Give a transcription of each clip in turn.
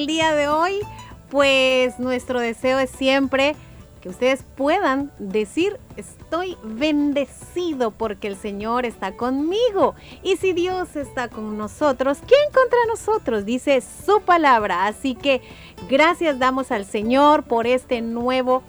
el día de hoy? Pues nuestro deseo es siempre que ustedes puedan decir estoy bendecido porque el Señor está conmigo. Y si Dios está con nosotros, ¿quién contra nosotros? Dice su palabra. Así que gracias damos al Señor por este nuevo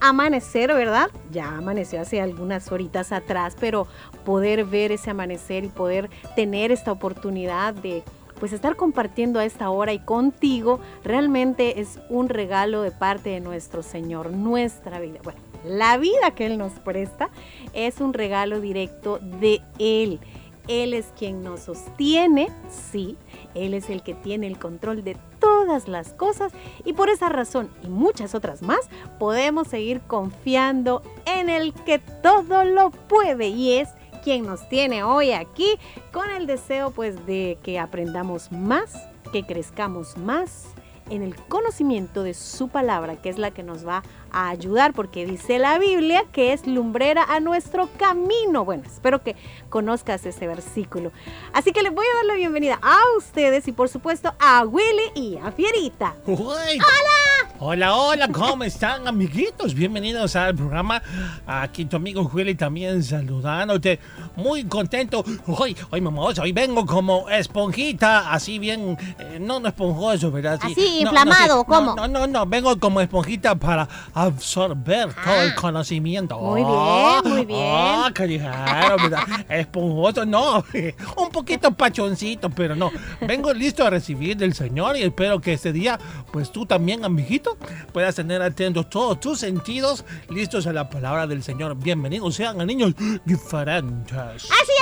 amanecer, ¿verdad? Ya amaneció hace algunas horitas atrás, pero poder ver ese amanecer y poder tener esta oportunidad de pues estar compartiendo a esta hora y contigo realmente es un regalo de parte de nuestro Señor, nuestra vida. Bueno, la vida que Él nos presta es un regalo directo de Él. Él es quien nos sostiene, sí, Él es el que tiene el control de todas las cosas y por esa razón y muchas otras más podemos seguir confiando en el que todo lo puede y es quien nos tiene hoy aquí con el deseo pues de que aprendamos más, que crezcamos más en el conocimiento de su palabra, que es la que nos va a ayudar, porque dice la Biblia que es lumbrera a nuestro camino. Bueno, espero que conozcas ese versículo. Así que les voy a dar la bienvenida a ustedes y por supuesto a Willy y a Fierita. ¡Hola! Hola, hola, ¿cómo están, amiguitos? Bienvenidos al programa. Aquí tu amigo Willy también saludándote. Muy contento. Hoy, hoy, mamá, hoy vengo como esponjita, así bien, eh, no, no esponjoso, ¿verdad? Sí, Así, no, inflamado, no ¿cómo? No, no, no, vengo como esponjita para absorber todo el conocimiento. Muy bien, Ah, muy bien. Ah, qué ligero, ¿verdad? Esponjoso, no. Un poquito pachoncito, pero no. Vengo listo a recibir del Señor y espero que este día, pues tú también, amiguito, puedas tener atentos todos tus sentidos, listos a la palabra del Señor. Bienvenidos sean a niños diferentes. Así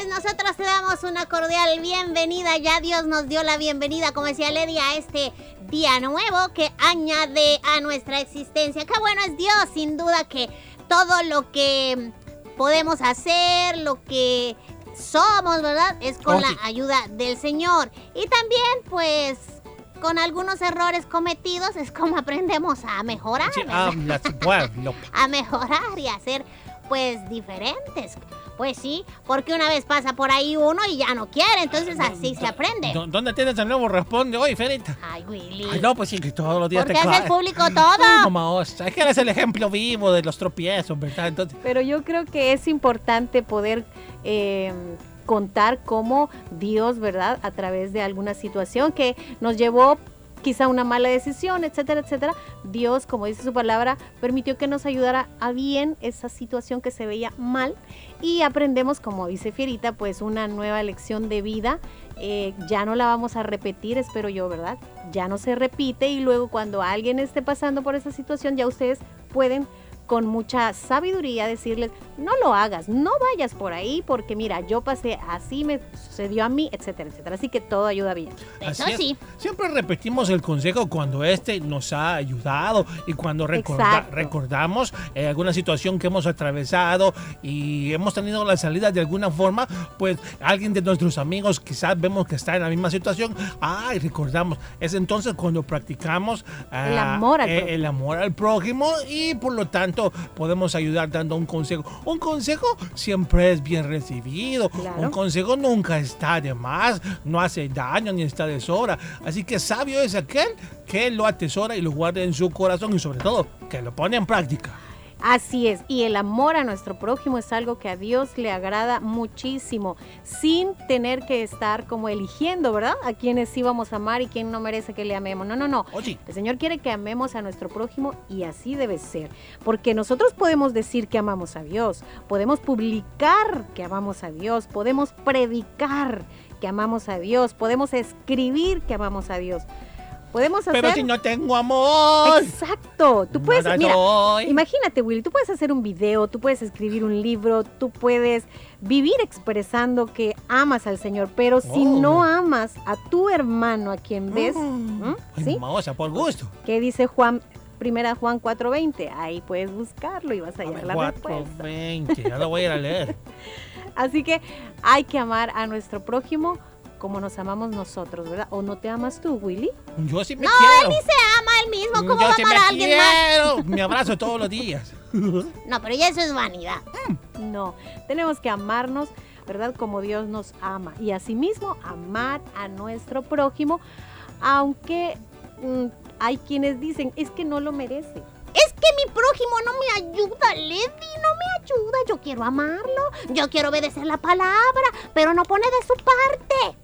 es, nosotros te damos una cordial bienvenida. Ya Dios nos dio la bienvenida, como decía Lady, a este día nuevo que añade a nuestra existencia. Qué bueno es Dios, sin duda que todo lo que podemos hacer, lo que somos, ¿verdad? Es con Oh, la ayuda del Señor. Y también, pues, con algunos errores cometidos es como aprendemos a mejorar. Pueblo. a mejorar y a ser pues diferentes. Pues sí, porque una vez pasa por ahí uno y ya no quiere, entonces así se aprende. ¿Dó- ¿Dónde tienes el nuevo responde hoy, Ferita? Ay, Willy. Ay, no, pues sí, que todos los días ¿Por te qué haces cae. público Ay, todo? mamá, osa, es que eres el ejemplo vivo de los tropiezos, ¿verdad? Entonces, Pero yo creo que es importante poder eh, contar cómo Dios, ¿verdad? A través de alguna situación que nos llevó quizá una mala decisión, etcétera, etcétera. Dios, como dice su palabra, permitió que nos ayudara a bien esa situación que se veía mal y aprendemos, como dice Fierita, pues una nueva lección de vida. Eh, ya no la vamos a repetir, espero yo, ¿verdad? Ya no se repite y luego cuando alguien esté pasando por esa situación, ya ustedes pueden con mucha sabiduría decirles, no lo hagas, no vayas por ahí porque mira, yo pasé así, me sucedió a mí, etcétera, etcétera. Así que todo ayuda bien. Eso Así es. sí. Siempre repetimos el consejo cuando este nos ha ayudado y cuando recorda- Exacto. recordamos eh, alguna situación que hemos atravesado y hemos tenido la salida de alguna forma, pues alguien de nuestros amigos quizás vemos que está en la misma situación, ay, recordamos. Es entonces cuando practicamos ah, El amor al eh, el amor al prójimo y por lo tanto podemos ayudar dando un consejo. Un consejo siempre es bien recibido. Claro. Un consejo nunca está de más, no hace daño ni está de sobra. Así que sabio es aquel que lo atesora y lo guarda en su corazón y sobre todo que lo pone en práctica. Así es, y el amor a nuestro prójimo es algo que a Dios le agrada muchísimo, sin tener que estar como eligiendo, ¿verdad? A quienes sí vamos a amar y quién no merece que le amemos. No, no, no. Oh. El Señor quiere que amemos a nuestro prójimo y así debe ser. Porque nosotros podemos decir que amamos a Dios, podemos publicar que amamos a Dios, podemos predicar que amamos a Dios, podemos escribir que amamos a Dios. Podemos hacer... Pero si no tengo amor, Exacto. Tú puedes, nada mira, imagínate, Willy, tú puedes hacer un video, tú puedes escribir un libro, tú puedes vivir expresando que amas al Señor, pero si Oh. no amas a tu hermano, a quien ves, ¿m? Ay, ¿sí? por gusto. ¿Qué dice Juan? Primera Juan 4:20. Ahí puedes buscarlo y vas a hallar la respuesta. 420, ya lo voy a ir a leer. Así que hay que amar a nuestro prójimo como nos amamos nosotros, ¿verdad? ¿O no te amas tú, Willy? Yo sí me No, quiero. él ni se ama él mismo. ¿Cómo Yo va a sí amar me a alguien más? quiero. Me abrazo todos los días. No, pero ya eso es vanidad. No, tenemos que amarnos, ¿verdad? Como Dios nos ama. Y asimismo, amar a nuestro prójimo, aunque mm, hay quienes dicen, es que no lo merece. Es que mi prójimo no me ayuda, Lady, no me ayuda. Yo quiero amarlo, yo quiero obedecer la palabra, pero no pone de su parte.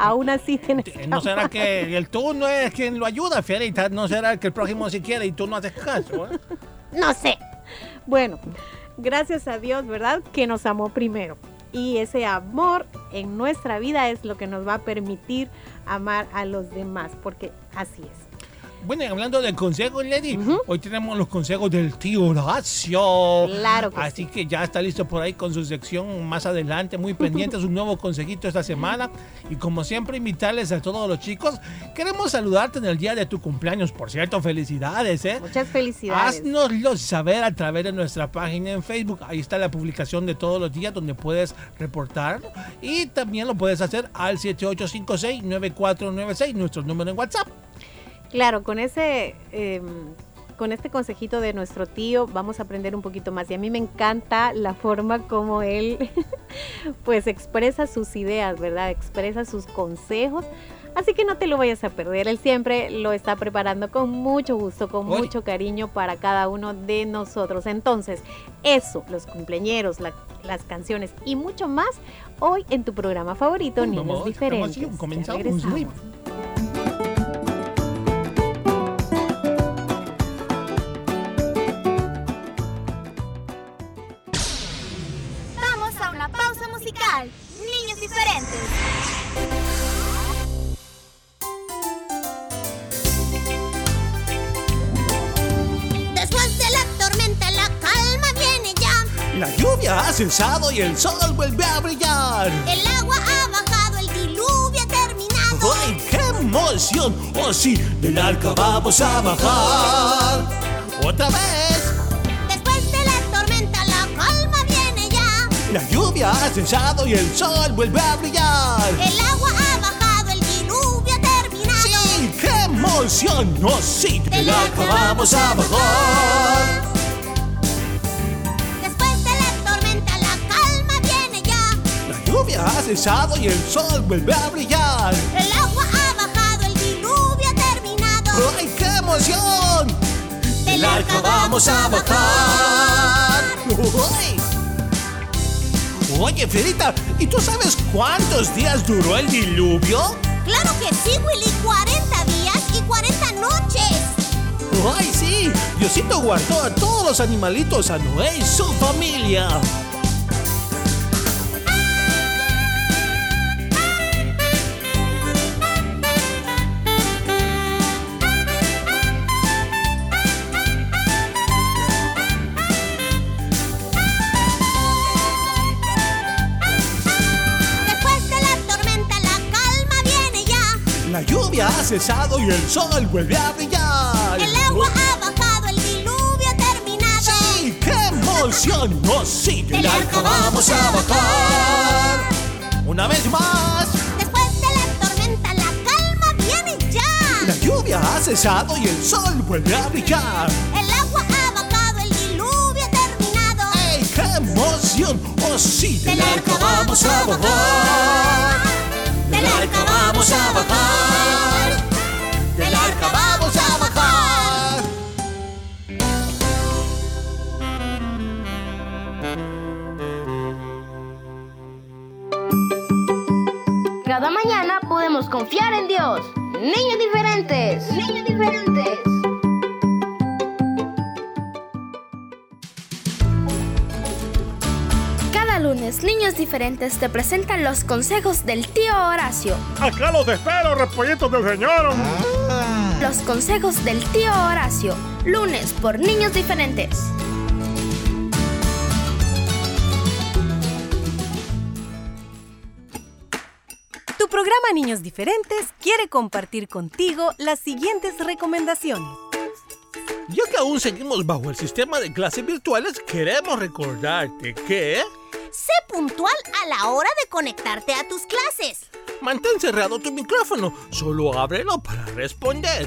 Aún así tienes que ¿No será que el tú no es quien lo ayuda, Fierita? ¿No será que el prójimo sí quiere y tú no haces caso? eh? No sé. Bueno, gracias a Dios, ¿verdad? Que nos amó primero. Y ese amor en nuestra vida es lo que nos va a permitir amar a los demás, porque así es. Bueno, hablando de consejos, Lady, Ujú. hoy tenemos los consejos del tío Horacio. Claro que Así que ya está listo por ahí con su sección más adelante, muy pendiente, un nuevo consejito esta semana. Y como siempre, invitarles a todos los chicos. Queremos saludarte en el día de tu cumpleaños, por cierto, felicidades, ¿eh? Muchas felicidades. Haznoslo saber a través de nuestra página en Facebook. Ahí está la publicación de todos los días donde puedes reportar. Y también lo puedes hacer al 7856-9496, nuestro número en WhatsApp. Claro, con ese, eh, con este consejito de nuestro tío vamos a aprender un poquito más. Y a mí me encanta la forma como él, pues, expresa sus ideas, ¿verdad? Expresa sus consejos. Así que no te lo vayas a perder. Él siempre lo está preparando con mucho gusto, con Oye. mucho cariño para cada uno de nosotros. Entonces, eso, los cumpleañeros, la- las canciones y mucho más hoy en tu programa favorito, Niños Diferentes. comenzamos, y el sol vuelve a brillar. El agua ha bajado, el diluvio ha terminado. ¡Ay, qué emoción! ¡Oh, sí! Del arca vamos a bajar. ¡Otra vez! Después de la tormenta, la calma viene ya. La lluvia ha cesado y el sol vuelve a brillar. El agua ha bajado, el diluvio ha terminado. ¡Sí! ¡Qué emoción! ¡Oh, sí! Del arca vamos a bajar. Lluvia ha cesado y el sol vuelve a brillar. El agua ha bajado, el diluvio ha terminado. ¡Ay, qué emoción! Del arca vamos a bajar. ¡Uy! Oye, Fierita, ¿y tú sabes cuántos días duró el diluvio? Claro que sí, Willy. 40 días y 40 noches. ¡Ay, sí! Diosito guardó a todos los animalitos, a Noé y su familia. Cesado y el sol vuelve a brillar. El agua ha bajado, el diluvio ha terminado. ¡Sí! ¡Qué emoción! ¡Oh, sí! Del arca vamos a bajar. Una vez más. Después de la tormenta, la calma viene ya. La lluvia ha cesado y el sol vuelve a brillar. El agua ha bajado, el diluvio ha terminado. ¡Ey, qué emoción! ¡Oh sí! Del arca vamos a bajar. Del arca vamos a bajar. Del arca vamos a bajar. Cada mañana podemos confiar en Dios. Niños diferentes. Niños diferentes. Lunes, Niños Diferentes te presentan los consejos del tío Horacio. Acá los espero, repollitos del señor. Los consejos del tío Horacio. Lunes por Niños Diferentes. Tu programa Niños Diferentes quiere compartir contigo las siguientes recomendaciones. Ya que aún seguimos bajo el sistema de clases virtuales, queremos recordarte que Sé puntual a la hora de conectarte a tus clases. mantén cerrado tu micrófono, solo ábrelo para responder.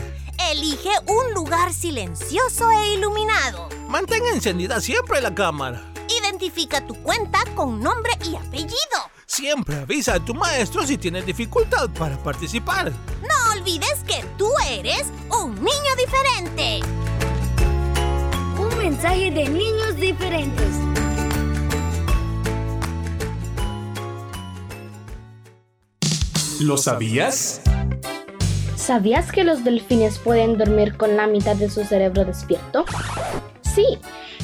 Elige un lugar silencioso e iluminado. Mantén encendida siempre la cámara. Identifica tu cuenta con nombre y apellido. Siempre avisa a tu maestro si tienes dificultad para participar. No olvides que tú eres un niño diferente. Un mensaje de Niños Diferentes. ¿Lo sabías? ¿Sabías que los delfines pueden dormir con la mitad de su cerebro despierto? Sí,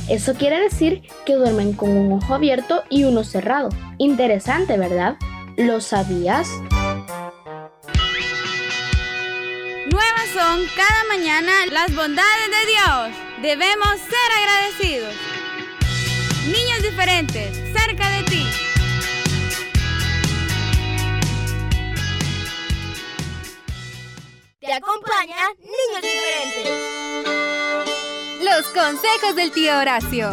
eso quiere decir que duermen con un ojo abierto y uno cerrado. Interesante, ¿verdad? ¿Lo sabías? Nuevas son cada mañana las bondades de Dios. Debemos ser agradecidos. Niños diferentes, cerca de ti. Te acompaña Niños Diferentes. Los consejos del tío Horacio.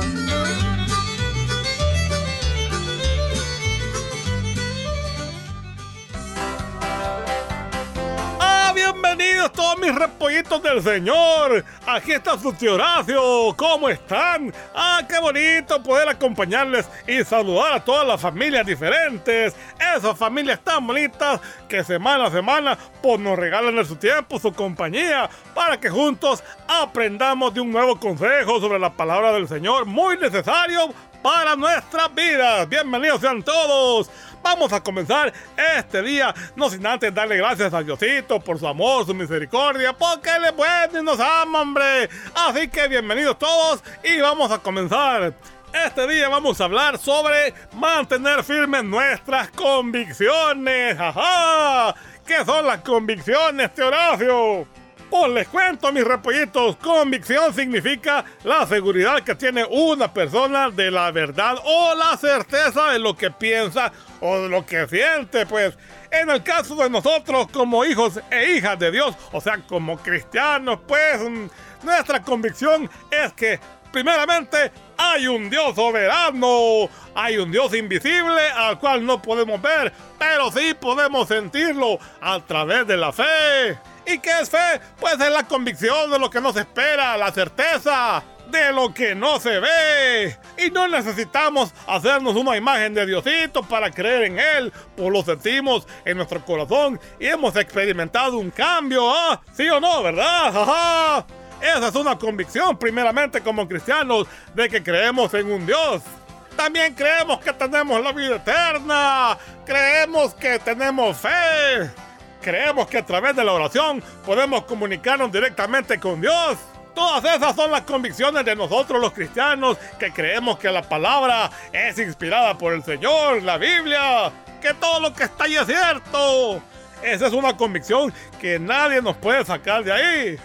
Bienvenidos todos mis repollitos del Señor! Aquí está su tío Horacio. ¿Cómo están? ¡Ah, qué bonito poder acompañarles y saludar a todas las familias diferentes! Esas familias tan bonitas que semana a semana pues nos regalan su tiempo, su compañía, para que juntos aprendamos de un nuevo consejo sobre la palabra del Señor, muy necesario para nuestras vidas. Bienvenidos sean todos. Vamos a comenzar este día, no sin antes darle gracias a Diosito por su amor, su misericordia, porque Él es bueno y nos ama, hombre. Así que bienvenidos todos y vamos a comenzar. Este día vamos a hablar sobre mantener firmes nuestras convicciones. ¡Ajá! ¿Qué son las convicciones, tío Horacio? Pues les cuento, mis repollitos, convicción significa la seguridad que tiene una persona de la verdad o la certeza de lo que piensa o de lo que siente, pues. En el caso de nosotros como hijos e hijas de Dios, o sea, como cristianos, pues mm, nuestra convicción es que primeramente hay un Dios soberano, hay un Dios invisible al cual no podemos ver, pero sí podemos sentirlo a través de la fe. ¿Y qué es fe? Pues es la convicción de lo que no se espera, la certeza de lo que no se ve. Y no necesitamos hacernos una imagen de Diosito para creer en Él, pues lo sentimos en nuestro corazón y hemos experimentado un cambio, ¿ah? ¿Sí o no, verdad? ¡Ajá! Esa es una convicción, primeramente como cristianos, de que creemos en un Dios. También creemos que tenemos la vida eterna. Creemos que tenemos fe. Creemos que a través de la oración podemos comunicarnos directamente con Dios. Todas esas son las convicciones de nosotros los cristianos que creemos que la palabra es inspirada por el Señor, la Biblia, que todo lo que está ahí es cierto. Esa es una convicción que nadie nos puede sacar de ahí.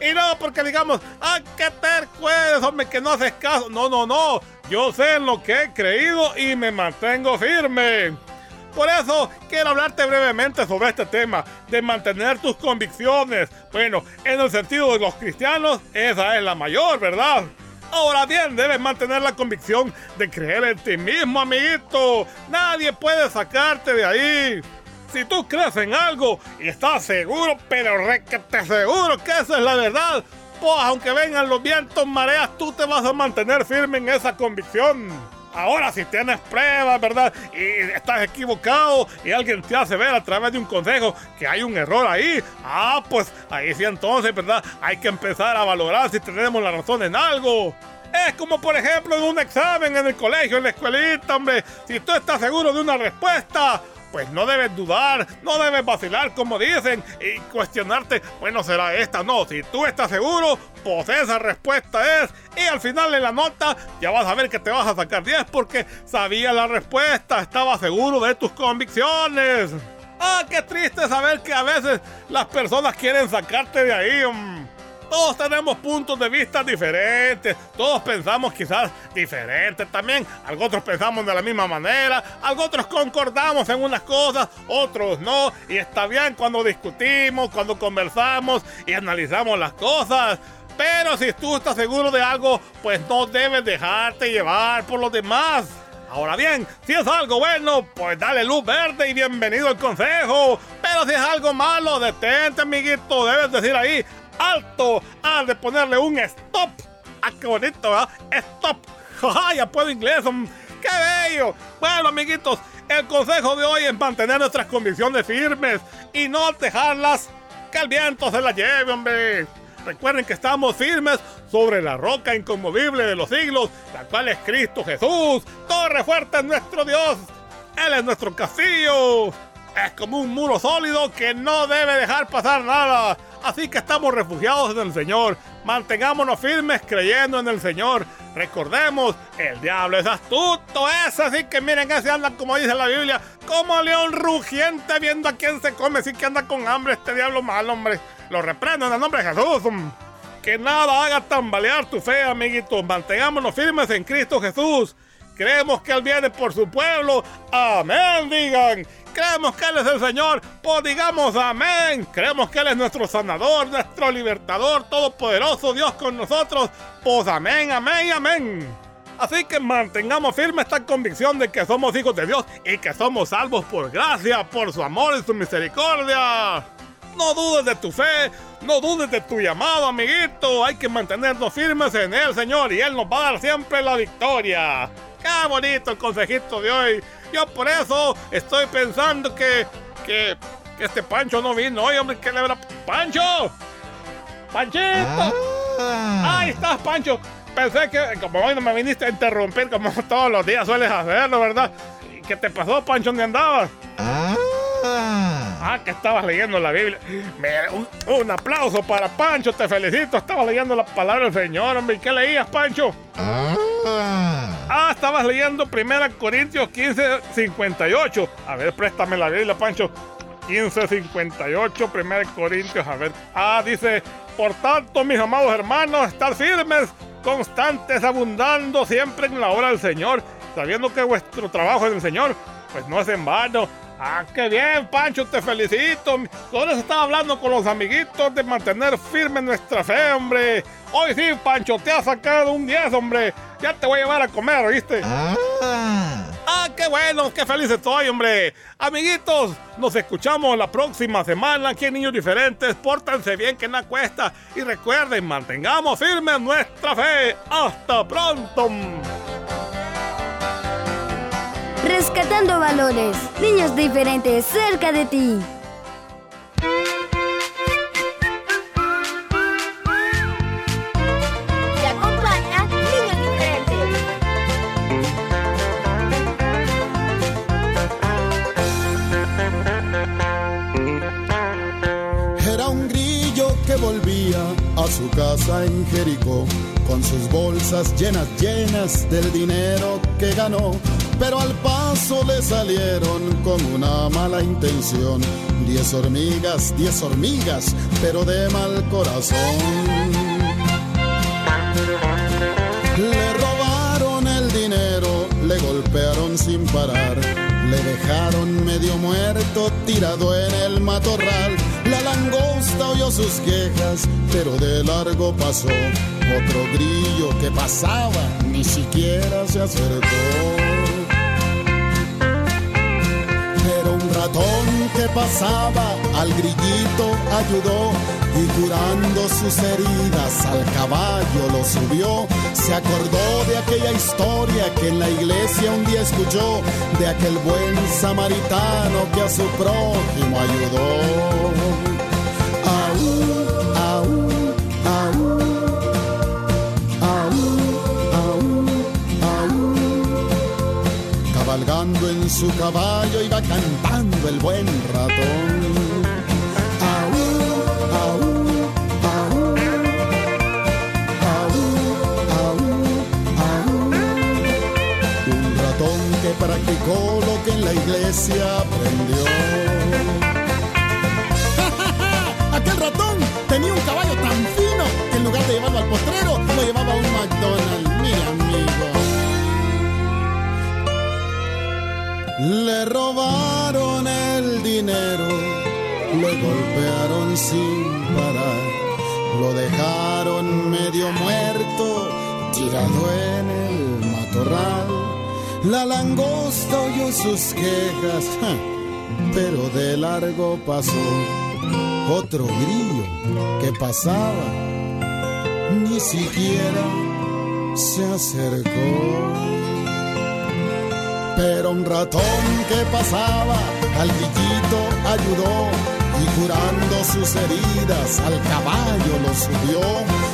Y no porque digamos, ah, qué terco eres, hombre, que no haces caso. No, no, no. Yo sé en lo que he creído y me mantengo firme. Por eso quiero hablarte brevemente sobre este tema, de mantener tus convicciones. Bueno, en el sentido de los cristianos, esa es la mayor, ¿verdad? Ahora bien, debes mantener la convicción de creer en ti mismo, amiguito. Nadie puede sacarte de ahí. Si tú crees en algo y estás seguro, pero requete seguro que esa es la verdad, pues aunque vengan los vientos, mareas, tú te vas a mantener firme en esa convicción. Ahora, si tienes pruebas, ¿verdad? Y estás equivocado y alguien te hace ver a través de un consejo que hay un error ahí, ah, pues ahí sí entonces, ¿verdad? Hay que empezar a valorar si tenemos la razón en algo. Es como, por ejemplo, en un examen en el colegio, en la escuelita, hombre. Si tú estás seguro de una respuesta, pues no debes dudar, no debes vacilar como dicen y cuestionarte, bueno, será esta, no, si tú estás seguro, pues esa respuesta es y al final de la nota ya vas a ver que te vas a sacar 10 porque sabía la respuesta, estaba seguro de tus convicciones. Ah, qué triste saber que a veces las personas quieren sacarte de ahí. Todos tenemos puntos de vista diferentes, todos pensamos quizás diferentes también, algunos pensamos de la misma manera, algunos concordamos en unas cosas, otros no, y está bien cuando discutimos, cuando conversamos y analizamos las cosas. Pero si tú estás seguro de algo, pues no debes dejarte llevar por los demás. Ahora bien, si es algo bueno, pues dale luz verde y bienvenido al consejo. Pero si es algo malo, detente, amiguito. Debes decir ahí, alto. De ponerle un stop. Ah, qué bonito, ¿verdad? Stop. ¡Ja, ya puedo inglés. ¡Qué bello! Bueno, amiguitos, el consejo de hoy es mantener nuestras convicciones firmes y no dejarlas que el viento se las lleve, hombre. Recuerden que estamos firmes sobre la roca inconmovible de los siglos, la cual es Cristo Jesús. Torre fuerte es nuestro Dios. Él es nuestro castillo. Es como un muro sólido que no debe dejar pasar nada. Así que estamos refugiados en el Señor. Mantengámonos firmes creyendo en el Señor. Recordemos, el diablo es astuto, ese así que miren ese anda como dice la Biblia, como león rugiente viendo a quién se come, sí que anda con hambre este diablo mal, hombre. Lo reprendo en el nombre de Jesús. Que nada haga tambalear tu fe, amiguitos. Mantengámonos firmes en Cristo Jesús. Creemos que Él viene por su pueblo. Amén, digan. Creemos que Él es el Señor. Pues digamos amén. Creemos que Él es nuestro sanador, nuestro libertador, todopoderoso Dios con nosotros. Pues amén, amén amén. Así que mantengamos firme esta convicción de que somos hijos de Dios y que somos salvos por gracia, por su amor y su misericordia. No dudes de tu fe, no dudes de tu llamado, amiguito. Hay que mantenernos firmes en Él, Señor, y Él nos va a dar siempre la victoria. Qué bonito el consejito de hoy. Yo por eso estoy pensando que, que, que este Pancho no vino hoy, hombre. ¿Qué le habrá? ¡Pancho! ¡Panchito! Ahí estás, Pancho. Pensé que como hoy no me viniste a interrumpir como todos los días sueles hacerlo, ¿verdad? ¿Y ¿Qué te pasó, Pancho? ¿Dónde andabas? Ah, que estabas leyendo la Biblia. Mira, un, un aplauso para Pancho, te felicito. Estabas leyendo la palabra del Señor, hombre. ¿Y qué leías, Pancho? Ah, estabas leyendo 1 Corintios 15, 58. A ver, préstame la Biblia, Pancho. 15, 58, 1 Corintios, a ver. Ah, dice, por tanto, mis amados hermanos, estar firmes, constantes, abundando siempre en la obra del Señor, sabiendo que vuestro trabajo en el Señor, pues no es en vano. Ah, qué bien, Pancho, te felicito. Solo estaba hablando con los amiguitos de mantener firme nuestra fe, hombre. Hoy sí, Pancho, te ha sacado un 10, hombre. Ya te voy a llevar a comer, ¿oíste? Ah, qué bueno, qué feliz estoy, hombre. Amiguitos, nos escuchamos la próxima semana aquí en Niños Diferentes. Pórtense bien, que nada cuesta. Y recuerden, mantengamos firme nuestra fe. ¡Hasta pronto! Rescatando valores. Niños diferentes cerca de ti. Te acompaña Niños Diferentes. Era un grillo que volvía a su casa en Jericó con sus bolsas llenas, llenas del dinero que ganó. Pero al paso le salieron con una mala intención. Diez hormigas, diez hormigas, pero de mal corazón. Le robaron el dinero, le golpearon sin parar. Le dejaron medio muerto tirado en el matorral. La langosta oyó sus quejas, pero de largo pasó. Otro grillo que pasaba ni siquiera se acercó. Que pasaba al grillito ayudó y curando sus heridas al caballo lo subió. Se acordó de aquella historia que en la iglesia un día escuchó, de aquel buen samaritano que a su prójimo ayudó. Su caballo iba cantando el buen ratón. Un ratón que practicó lo que en la iglesia aprendió. Aquel ratón tenía un caballo tan fino que en lugar de llevarlo al potrero, Le robaron el dinero, le golpearon sin parar, lo dejaron medio muerto, tirado en el matorral. La langosta oyó sus quejas, ja, pero de largo pasó otro grillo que pasaba, ni siquiera se acercó. Pero un ratón que pasaba al grillito ayudó y curando sus heridas al caballo lo subió.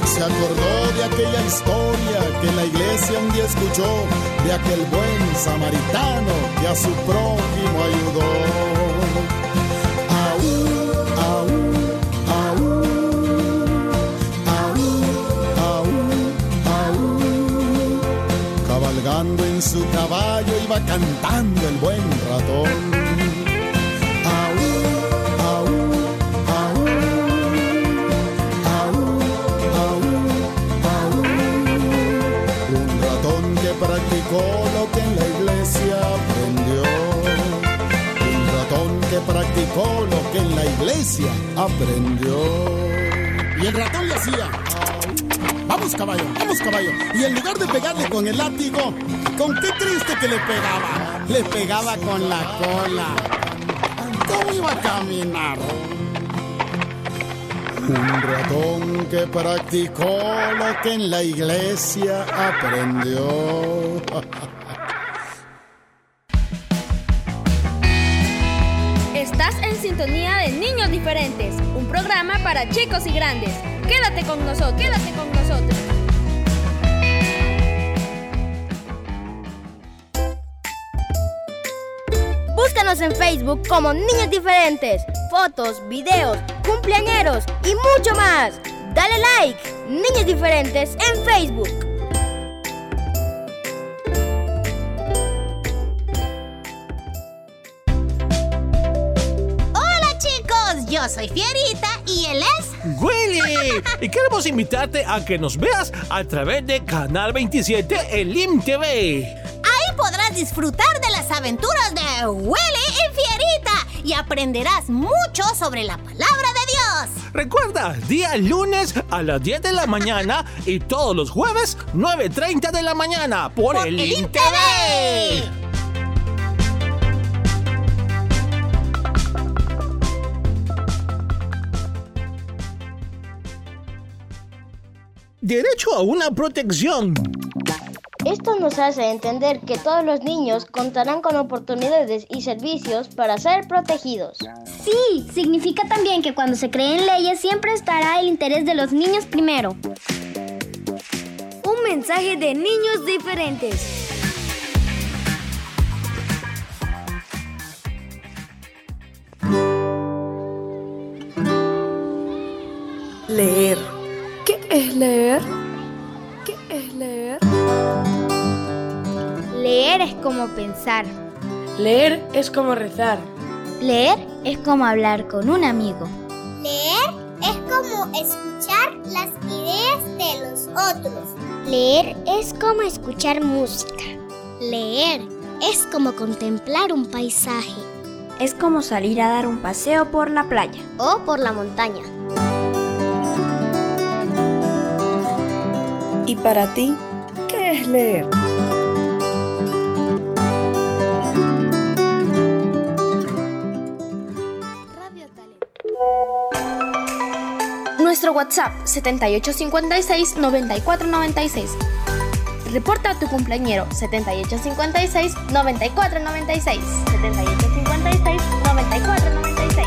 Se acordó de aquella historia que la iglesia un día escuchó, de aquel buen samaritano que a su prójimo ayudó. En su caballo iba cantando el buen ratón. Un ratón que practicó lo que en la iglesia aprendió. Un ratón que practicó lo que en la iglesia aprendió. Y el ratón le hacía. Vamos caballo, vamos caballo. Y en lugar de pegarle con el látigo, ¿con qué triste que le pegaba? Le pegaba con la cola. ¿Cómo iba a caminar? Un ratón que practicó lo que en la iglesia aprendió. Estás en sintonía de Niños Diferentes, un programa para chicos y grandes. Quédate con nosotros, quédate con nosotros. Búscanos en Facebook como Niños Diferentes. Fotos, videos, cumpleañeros y mucho más. Dale like, Niños Diferentes en Facebook. Hola chicos, yo soy Fierita y él es... Willy, y queremos invitarte a que nos veas a través de Canal 27 en LIM TV. Ahí podrás disfrutar las aventuras de Willy y Fierita y aprenderás mucho sobre la palabra de Dios. Recuerda, día lunes a las 10 de la mañana y todos los jueves 9.30 de la mañana por, el LIM TV. Derecho a una protección. Esto nos hace entender que todos los niños contarán con oportunidades y servicios para ser protegidos. Sí, significa también que cuando se creen leyes siempre estará el interés de los niños primero. Un mensaje de niños diferentes. Leer. ¿Qué es leer? Leer es como pensar. Leer es como rezar. Leer es como hablar con un amigo. Leer es como escuchar las ideas de los otros. Leer es como escuchar música. Leer Es como contemplar un paisaje. Es como salir a dar un paseo por la playa. O por la montaña. ¿Y para ti, qué es leer? WhatsApp 7856-9496. Reporta a tu cumpleañero 7856-9496. 7856-9496.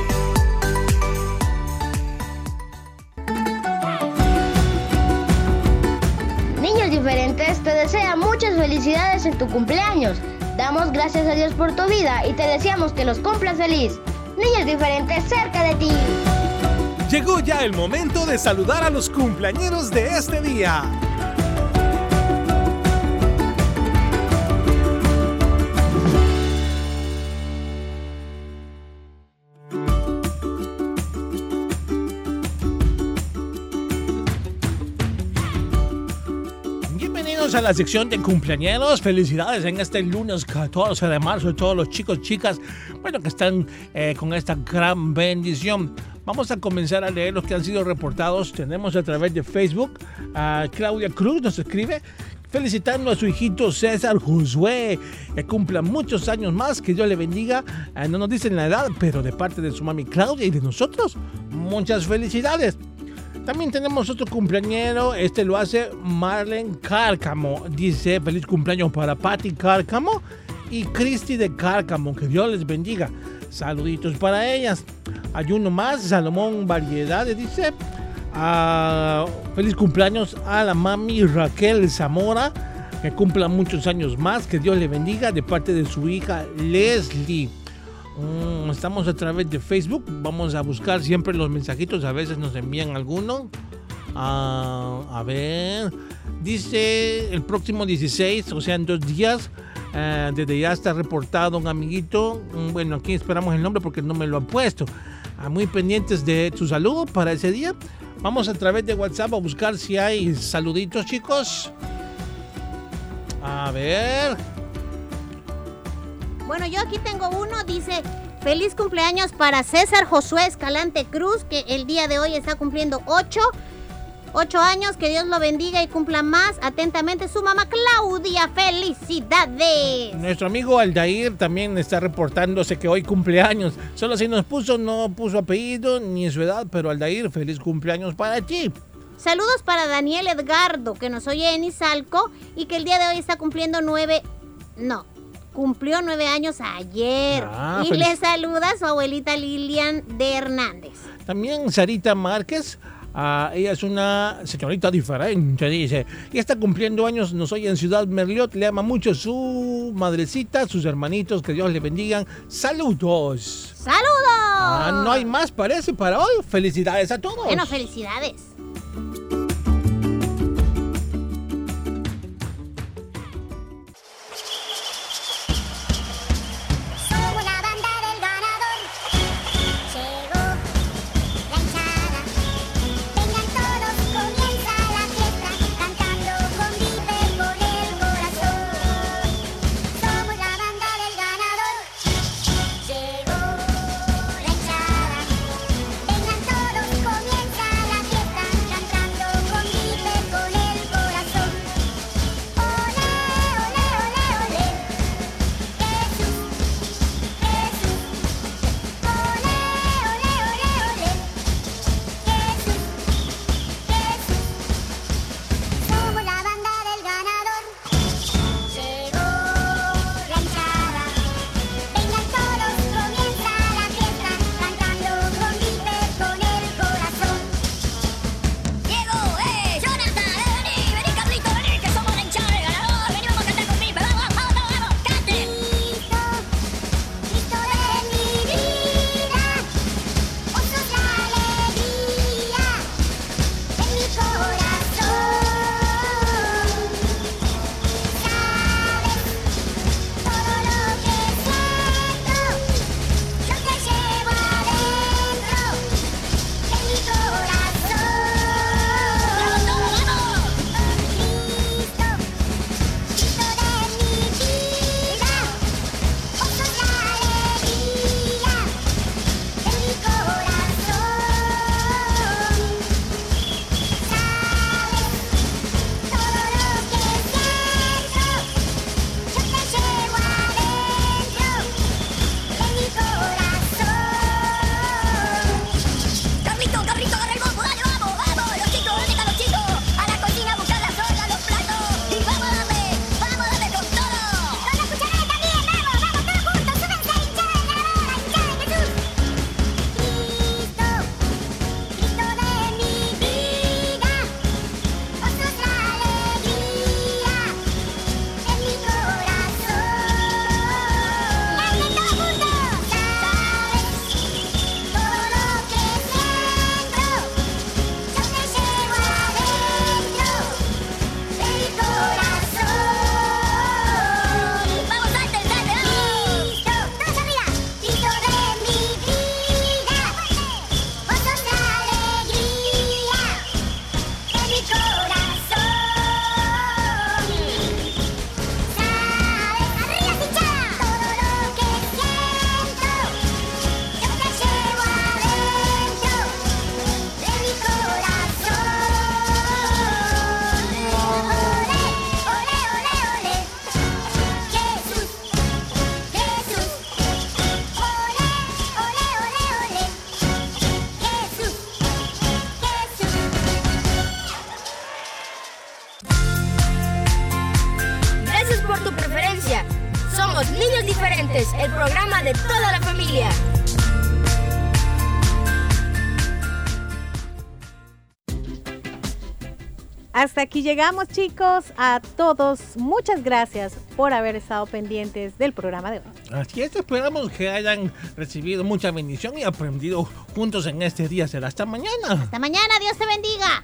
Niños diferentes te desea muchas felicidades en tu cumpleaños. Damos gracias a Dios por tu vida y te deseamos que los cumplas feliz. Niños diferentes cerca de ti. Llegó ya el momento de saludar a los cumpleañeros de este día. Bienvenidos a la sección de cumpleañeros. Felicidades en este lunes 14 de marzo a todos los chicos, chicas, bueno, que están eh, con esta gran bendición. Vamos a comenzar a leer los que han sido reportados. Tenemos a través de Facebook a Claudia Cruz, nos escribe felicitando a su hijito César Josué, que cumpla muchos años más, que Dios le bendiga. Eh, no nos dicen la edad, pero de parte de su mami Claudia y de nosotros, muchas felicidades. También tenemos otro cumpleañero, este lo hace Marlene Cárcamo. Dice feliz cumpleaños para Patty Cárcamo y Cristi de Cárcamo. Que Dios les bendiga. Saluditos para ellas. Hay uno más, Salomón Variedades, dice. ah, feliz cumpleaños a la mami Raquel Zamora. Que cumpla muchos años más. Que Dios le bendiga de parte de su hija Leslie. Mm, estamos a través de Facebook. Vamos a buscar siempre los mensajitos. A veces nos envían alguno. Ah, a ver. Dice el próximo 16, o sea, en dos días. Eh, desde ya está reportado un amiguito. Mm, Bueno, aquí esperamos el nombre porque no me lo han puesto. Ah, muy pendientes de tu saludo para ese día. Vamos a través de WhatsApp a buscar si hay saluditos, chicos. A ver. Bueno, yo aquí tengo uno, dice, feliz cumpleaños para César Josué Escalante Cruz, que el día de hoy está cumpliendo 8, 8 años, que Dios lo bendiga y cumpla más. Atentamente su mamá Claudia, felicidades. Nuestro amigo Aldair también está reportándose que hoy cumpleaños. Solo si nos puso, no puso apellido ni su edad, pero Aldair, feliz cumpleaños para ti. Saludos para Daniel Edgardo, que nos oye en Izalco y que el día de hoy está cumpliendo nueve, no, cumplió nueve años ayer. Ah, y feliz- le saluda su abuelita Lilian de Hernández. También Sarita Márquez. Ah, ella es una señorita diferente, dice. Y está cumpliendo años, nos oye en Ciudad Merliot. Le ama mucho su madrecita, sus hermanitos. Que Dios le bendigan. Saludos. ¡Saludos! Ah, no hay más, parece, para hoy. Felicidades a todos. Bueno, felicidades. De toda la familia. Hasta aquí llegamos chicos, a todos muchas gracias por haber estado pendientes del programa de hoy. Así es, esperamos que hayan recibido mucha bendición y aprendido juntos en este día. Será hasta mañana. Hasta mañana, Dios te bendiga.